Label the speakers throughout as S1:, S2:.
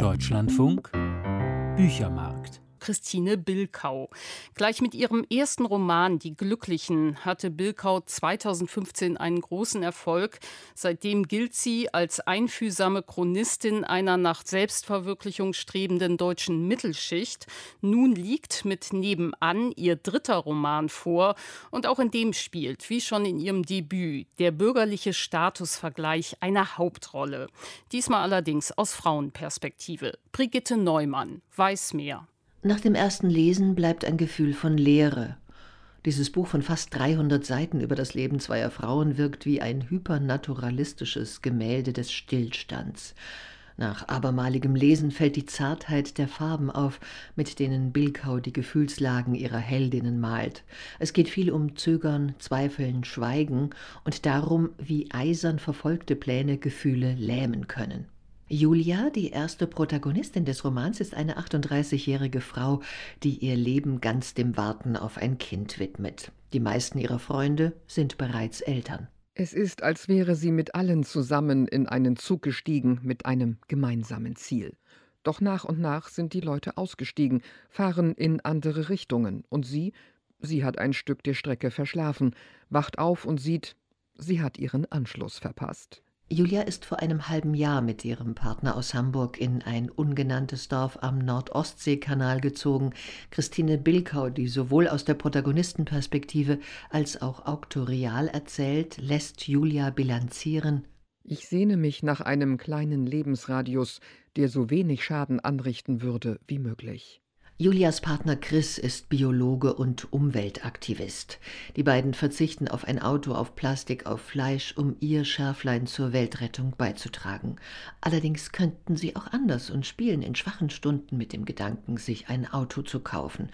S1: Deutschlandfunk Büchermarkt
S2: Christine Bilkau. Gleich mit ihrem ersten Roman Die Glücklichen hatte Bilkau 2015 einen großen Erfolg. Seitdem gilt sie als einfühlsame Chronistin einer nach Selbstverwirklichung strebenden deutschen Mittelschicht. Nun liegt mit Nebenan ihr dritter Roman vor und auch in dem spielt, wie schon in ihrem Debüt, der bürgerliche Statusvergleich eine Hauptrolle. Diesmal allerdings aus Frauenperspektive. Brigitte Neumann weiß mehr.
S3: Nach dem ersten Lesen bleibt ein Gefühl von Leere. Dieses Buch von fast 300 Seiten über das Leben zweier Frauen wirkt wie ein hypernaturalistisches Gemälde des Stillstands. Nach abermaligem Lesen fällt die Zartheit der Farben auf, mit denen Bilkau die Gefühlslagen ihrer Heldinnen malt. Es geht viel um Zögern, Zweifeln, Schweigen und darum, wie eisern verfolgte Pläne Gefühle lähmen können. Julia, die erste Protagonistin des Romans, ist eine 38-jährige Frau, die ihr Leben ganz dem Warten auf ein Kind widmet. Die meisten ihrer Freunde sind bereits Eltern.
S4: Es ist, als wäre sie mit allen zusammen in einen Zug gestiegen mit einem gemeinsamen Ziel. Doch nach und nach sind die Leute ausgestiegen, fahren in andere Richtungen, und sie, sie hat ein Stück der Strecke verschlafen, wacht auf und sieht, sie hat ihren Anschluss verpasst.
S3: Julia ist vor einem halben Jahr mit ihrem Partner aus Hamburg in ein ungenanntes Dorf am Nordostseekanal gezogen. Christine Bilkau, die sowohl aus der Protagonistenperspektive als auch auktorial erzählt, lässt Julia bilanzieren.
S4: Ich sehne mich nach einem kleinen Lebensradius, der so wenig Schaden anrichten würde wie möglich.
S3: Julias Partner Chris ist Biologe und Umweltaktivist. Die beiden verzichten auf ein Auto, auf Plastik, auf Fleisch, um ihr Schärflein zur Weltrettung beizutragen. Allerdings könnten sie auch anders und spielen in schwachen Stunden mit dem Gedanken, sich ein Auto zu kaufen.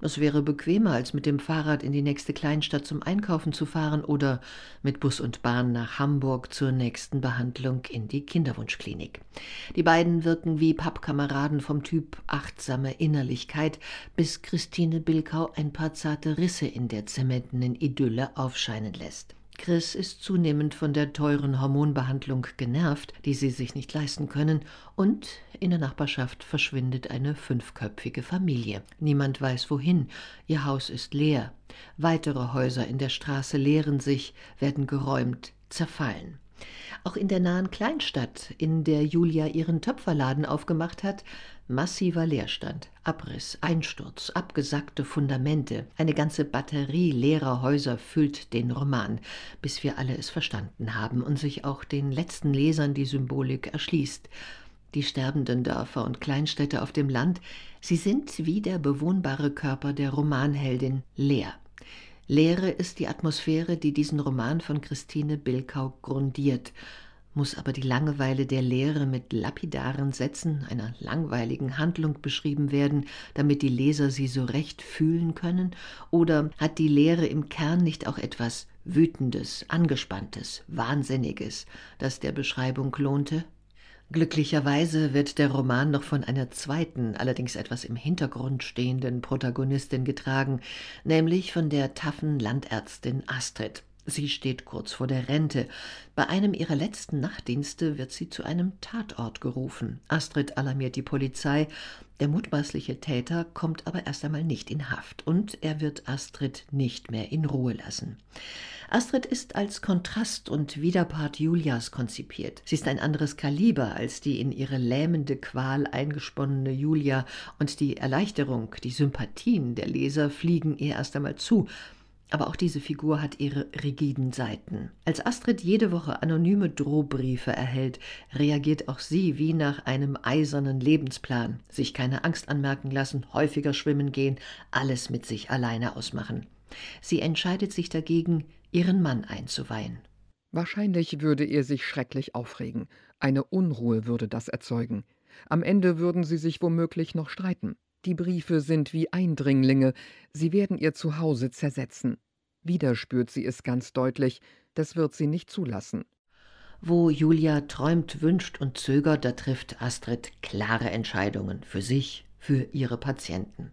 S3: Das wäre bequemer, als mit dem Fahrrad in die nächste Kleinstadt zum Einkaufen zu fahren oder mit Bus und Bahn nach Hamburg zur nächsten Behandlung in die Kinderwunschklinik. Die beiden wirken wie Pappkameraden vom Typ achtsame Innerlichkeit, bis Christine Bilkau ein paar zarte Risse in der zementenen Idylle aufscheinen lässt. Chris ist zunehmend von der teuren Hormonbehandlung genervt, die sie sich nicht leisten können, und in der Nachbarschaft verschwindet eine fünfköpfige Familie. Niemand weiß wohin, ihr Haus ist leer. Weitere Häuser in der Straße leeren sich, werden geräumt, zerfallen. Auch in der nahen Kleinstadt, in der Julia ihren Töpferladen aufgemacht hat, Massiver Leerstand, Abriss, Einsturz, abgesackte Fundamente, eine ganze Batterie leerer Häuser füllt den Roman, bis wir alle es verstanden haben und sich auch den letzten Lesern die Symbolik erschließt. Die sterbenden Dörfer und Kleinstädte auf dem Land, sie sind wie der bewohnbare Körper der Romanheldin leer. Leere ist die Atmosphäre, die diesen Roman von Christine Bilkau grundiert muss aber die Langeweile der Lehre mit lapidaren Sätzen einer langweiligen Handlung beschrieben werden, damit die Leser sie so recht fühlen können? Oder hat die Lehre im Kern nicht auch etwas Wütendes, Angespanntes, Wahnsinniges, das der Beschreibung lohnte? Glücklicherweise wird der Roman noch von einer zweiten, allerdings etwas im Hintergrund stehenden Protagonistin getragen, nämlich von der taffen Landärztin Astrid. Sie steht kurz vor der Rente. Bei einem ihrer letzten Nachtdienste wird sie zu einem Tatort gerufen. Astrid alarmiert die Polizei. Der mutmaßliche Täter kommt aber erst einmal nicht in Haft und er wird Astrid nicht mehr in Ruhe lassen. Astrid ist als Kontrast und Widerpart Julias konzipiert. Sie ist ein anderes Kaliber als die in ihre lähmende Qual eingesponnene Julia und die Erleichterung, die Sympathien der Leser fliegen ihr erst einmal zu. Aber auch diese Figur hat ihre rigiden Seiten. Als Astrid jede Woche anonyme Drohbriefe erhält, reagiert auch sie wie nach einem eisernen Lebensplan. Sich keine Angst anmerken lassen, häufiger schwimmen gehen, alles mit sich alleine ausmachen. Sie entscheidet sich dagegen, ihren Mann einzuweihen.
S4: Wahrscheinlich würde er sich schrecklich aufregen. Eine Unruhe würde das erzeugen. Am Ende würden sie sich womöglich noch streiten. Die Briefe sind wie Eindringlinge, sie werden ihr Zuhause zersetzen. Wieder spürt sie es ganz deutlich, das wird sie nicht zulassen.
S3: Wo Julia träumt, wünscht und zögert, da trifft Astrid klare Entscheidungen für sich, für ihre Patienten.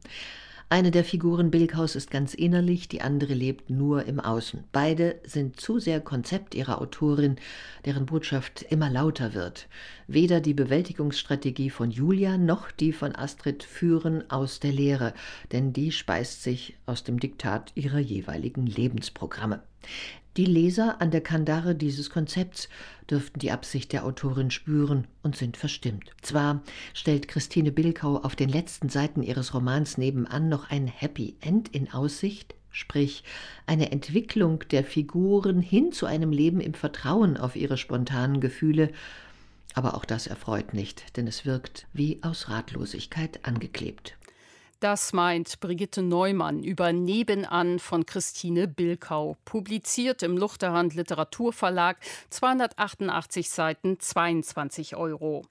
S3: Eine der Figuren Bilkhaus ist ganz innerlich, die andere lebt nur im Außen. Beide sind zu sehr Konzept ihrer Autorin, deren Botschaft immer lauter wird. Weder die Bewältigungsstrategie von Julia noch die von Astrid führen aus der Lehre, denn die speist sich aus dem Diktat ihrer jeweiligen Lebensprogramme. Die Leser an der Kandare dieses Konzepts dürften die Absicht der Autorin spüren und sind verstimmt. Zwar stellt Christine Bilkau auf den letzten Seiten ihres Romans nebenan noch ein Happy End in Aussicht, sprich eine Entwicklung der Figuren hin zu einem Leben im Vertrauen auf ihre spontanen Gefühle, aber auch das erfreut nicht, denn es wirkt wie aus Ratlosigkeit angeklebt.
S2: Das meint Brigitte Neumann über Nebenan von Christine Bilkau, publiziert im Luchterhand Literaturverlag, 288 Seiten, 22 Euro.